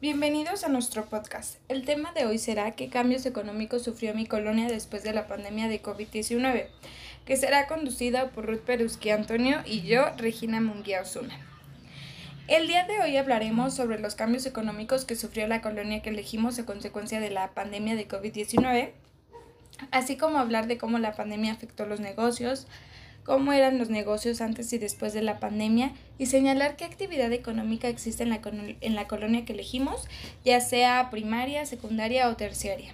Bienvenidos a nuestro podcast. El tema de hoy será qué cambios económicos sufrió mi colonia después de la pandemia de COVID-19, que será conducida por Ruth Peruski Antonio y yo, Regina Munguía Osuna. El día de hoy hablaremos sobre los cambios económicos que sufrió la colonia que elegimos a consecuencia de la pandemia de COVID-19, así como hablar de cómo la pandemia afectó los negocios, cómo eran los negocios antes y después de la pandemia y señalar qué actividad económica existe en la, en la colonia que elegimos, ya sea primaria, secundaria o terciaria.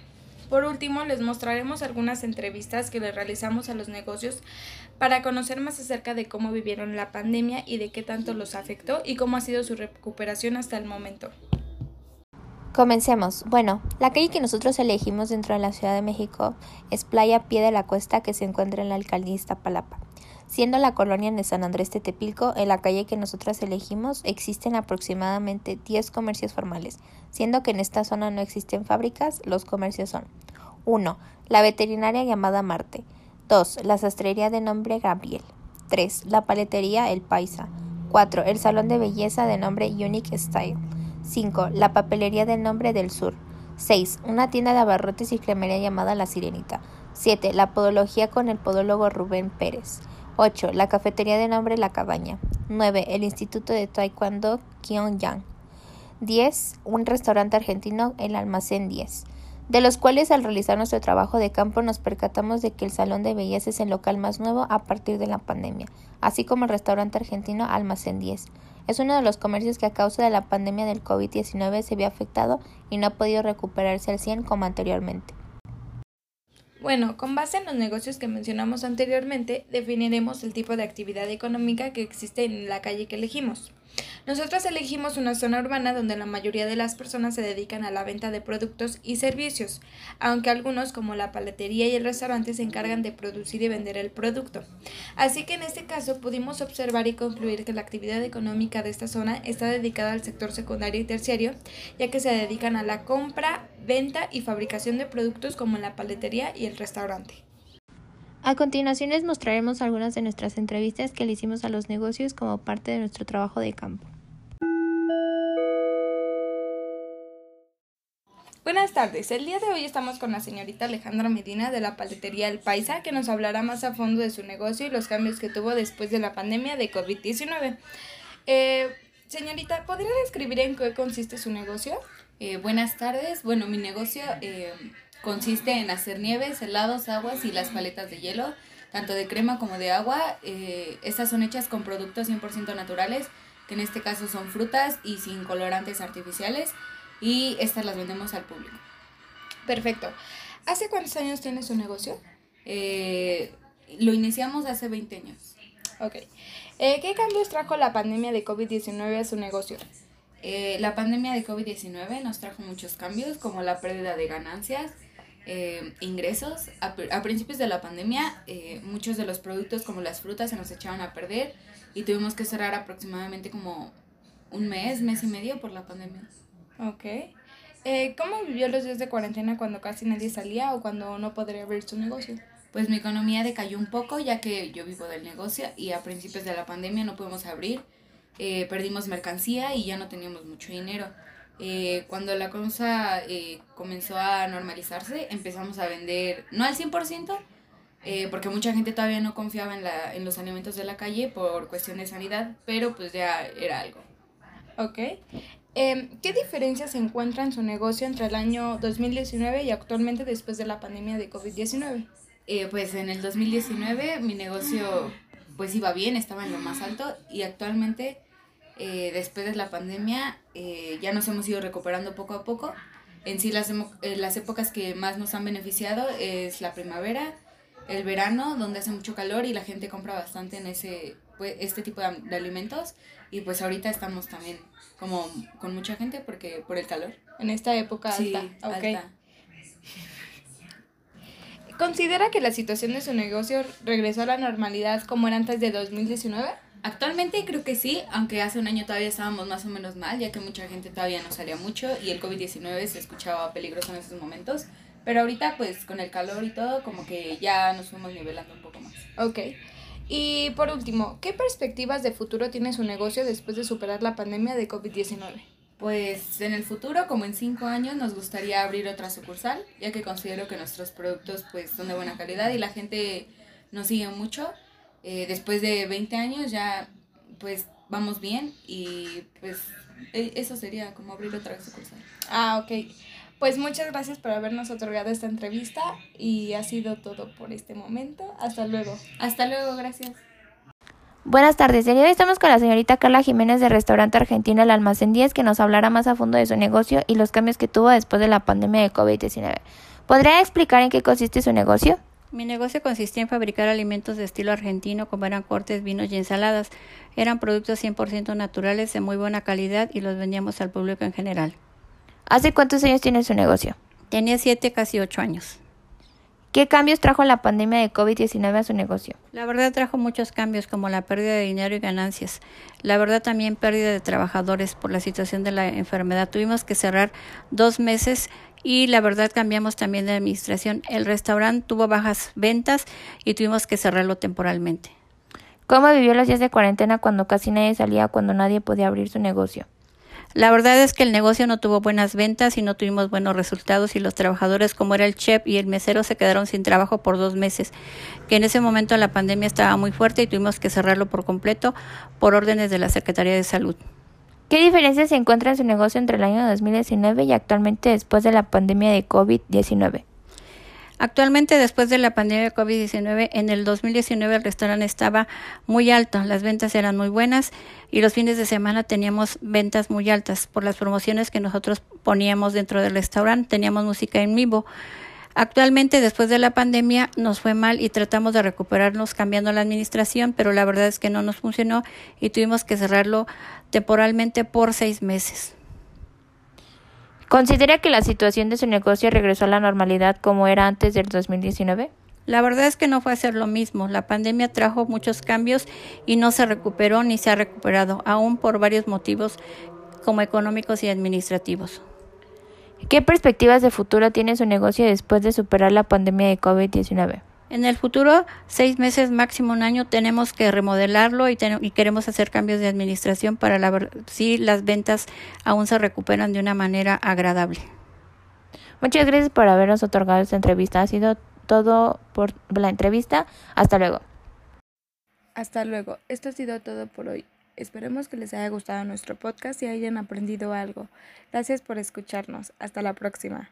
Por último, les mostraremos algunas entrevistas que le realizamos a los negocios para conocer más acerca de cómo vivieron la pandemia y de qué tanto los afectó y cómo ha sido su recuperación hasta el momento. Comencemos. Bueno, la calle que nosotros elegimos dentro de la Ciudad de México es Playa Pie de la Cuesta que se encuentra en la alcaldía Iztapalapa. Siendo la colonia de San Andrés Tetepilco, en la calle que nosotras elegimos existen aproximadamente 10 comercios formales, siendo que en esta zona no existen fábricas, los comercios son 1. La veterinaria llamada Marte. 2. La sastrería de nombre Gabriel. 3. La paletería El Paisa. 4. El salón de belleza de nombre Unique Style. 5. La papelería de nombre del Sur. 6. Una tienda de abarrotes y cremería llamada La Sirenita. 7. La podología con el podólogo Rubén Pérez. 8. La cafetería de nombre La Cabaña. 9. El Instituto de Taekwondo Pyongyang. 10. Un restaurante argentino, el Almacén 10. De los cuales al realizar nuestro trabajo de campo nos percatamos de que el Salón de Belleza es el local más nuevo a partir de la pandemia, así como el restaurante argentino Almacén 10. Es uno de los comercios que a causa de la pandemia del COVID-19 se vio afectado y no ha podido recuperarse al 100 como anteriormente. Bueno, con base en los negocios que mencionamos anteriormente, definiremos el tipo de actividad económica que existe en la calle que elegimos. Nosotros elegimos una zona urbana donde la mayoría de las personas se dedican a la venta de productos y servicios, aunque algunos como la paletería y el restaurante se encargan de producir y vender el producto. Así que en este caso pudimos observar y concluir que la actividad económica de esta zona está dedicada al sector secundario y terciario, ya que se dedican a la compra, venta y fabricación de productos como la paletería y el restaurante. A continuación les mostraremos algunas de nuestras entrevistas que le hicimos a los negocios como parte de nuestro trabajo de campo. Buenas tardes, el día de hoy estamos con la señorita Alejandra Medina de la paletería El Paisa que nos hablará más a fondo de su negocio y los cambios que tuvo después de la pandemia de COVID-19. Eh, señorita, ¿podría describir en qué consiste su negocio? Eh, buenas tardes, bueno, mi negocio eh, Consiste en hacer nieves, helados, aguas y las paletas de hielo, tanto de crema como de agua. Eh, estas son hechas con productos 100% naturales, que en este caso son frutas y sin colorantes artificiales. Y estas las vendemos al público. Perfecto. ¿Hace cuántos años tiene su negocio? Eh, lo iniciamos hace 20 años. Ok. Eh, ¿Qué cambios trajo la pandemia de COVID-19 a su negocio? la pandemia de COVID-19 nos trajo muchos cambios, como la pérdida de ganancias, eh, ingresos. A, principios de la pandemia, eh, muchos de los productos como las frutas se nos echaban a perder y tuvimos que cerrar aproximadamente como un mes, mes y medio por la pandemia. Ok. Eh, ¿Cómo vivió los días de cuarentena cuando casi nadie salía o cuando no podría abrir su negocio? Pues mi economía decayó un poco ya que yo vivo del negocio y a principios de la pandemia no pudimos abrir. perdimos mercancía y ya no teníamos mucho dinero. Eh, cuando la cosa eh, comenzó a normalizarse, empezamos a vender, no al 100%, eh, porque mucha gente todavía no confiaba en, la, en los alimentos de la calle por cuestión de sanidad, pero pues ya era algo. Ok. Em, ¿Qué diferencias se encuentra en su negocio entre el año 2019 y actualmente después de la pandemia de COVID-19? pues en el 2019 mi negocio pues iba bien, estaba en lo más alto y actualmente eh, después de la pandemia eh, ya nos hemos ido recuperando poco a poco. En sí las, eh, las épocas que más nos han beneficiado es la primavera, el verano, donde hace mucho calor y la gente compra bastante en ese pues, este tipo de, alimentos y pues ahorita estamos también como con mucha gente porque por el calor. En esta época alta. alta. ¿Considera que la situación de su negocio regresó a la normalidad como era antes de 2019? Actualmente creo que sí, aunque hace un año todavía estábamos más o menos mal, ya que mucha gente todavía no salía mucho y el COVID-19 se escuchaba peligroso en esos momentos. Pero ahorita pues con el calor y todo como que ya nos fuimos nivelando un poco más. Ok. Y por último, ¿qué perspectivas de futuro tiene su negocio después de superar la pandemia de COVID-19? Pues en el futuro, como en cinco años, nos gustaría abrir otra sucursal, ya que considero que nuestros productos pues son de buena calidad y la gente nos sigue mucho. Eh, después de 20 años ya pues vamos bien y pues e, eso sería como abrir otra sucursal. Ah, ok. Pues muchas gracias por habernos otorgado esta entrevista y ha sido todo por este momento. Hasta luego. Hasta luego, gracias. Buenas tardes, hoy estamos con la señorita Carla Jiménez de Restaurante Argentino El Almacén 10 que nos hablará más a fondo de su negocio y los cambios que tuvo después de la pandemia de COVID-19. ¿Podría explicar en qué consiste su negocio? Mi negocio consistía en fabricar alimentos de estilo argentino como eran cortes, vinos y ensaladas. Eran productos 100% naturales de muy buena calidad y los vendíamos al público en general. ¿Hace cuántos años tiene su negocio? Tenía siete, casi ocho años. ¿Qué cambios trajo la pandemia de COVID-19 a su negocio? La verdad trajo muchos cambios como la pérdida de dinero y ganancias. La verdad también pérdida de trabajadores por la situación de la enfermedad. Tuvimos que cerrar dos meses y la verdad cambiamos también de administración. El restaurante tuvo bajas ventas y tuvimos que cerrarlo temporalmente. ¿Cómo vivió los días de cuarentena cuando casi nadie salía, cuando nadie podía abrir su negocio? La verdad es que el negocio no tuvo buenas ventas y no tuvimos buenos resultados y los trabajadores como era el chef y el mesero se quedaron sin trabajo por dos meses, que en ese momento la pandemia estaba muy fuerte y tuvimos que cerrarlo por completo por órdenes de la Secretaría de Salud. ¿Qué diferencia se encuentra en su negocio entre el año 2019 y actualmente después de la pandemia de COVID-19? Actualmente, después de la pandemia de COVID-19, en el 2019 el restaurante estaba muy alto, las ventas eran muy buenas y los fines de semana teníamos ventas muy altas por las promociones que nosotros poníamos dentro del restaurante, teníamos música en vivo. Actualmente, después de la pandemia, nos fue mal y tratamos de recuperarnos cambiando la administración, pero la verdad es que no nos funcionó y tuvimos que cerrarlo temporalmente por seis meses. ¿Considera que la situación de su negocio regresó a la normalidad como era antes del 2019? La verdad es que no fue a ser lo mismo. La pandemia trajo muchos cambios y no se recuperó ni se ha recuperado, aún por varios motivos como económicos y administrativos. ¿Qué perspectivas de futuro tiene su negocio después de superar la pandemia de COVID-19? En el futuro, seis meses, máximo un año, tenemos que remodelarlo y, queremos hacer cambios de administración para ver si las ventas aún se recuperan de una manera agradable. Muchas gracias por habernos otorgado esta entrevista. Ha sido todo por la entrevista. Hasta luego. Hasta luego. Esto ha sido todo por hoy. Esperemos que les haya gustado nuestro podcast y hayan aprendido algo. Gracias por escucharnos. Hasta la próxima.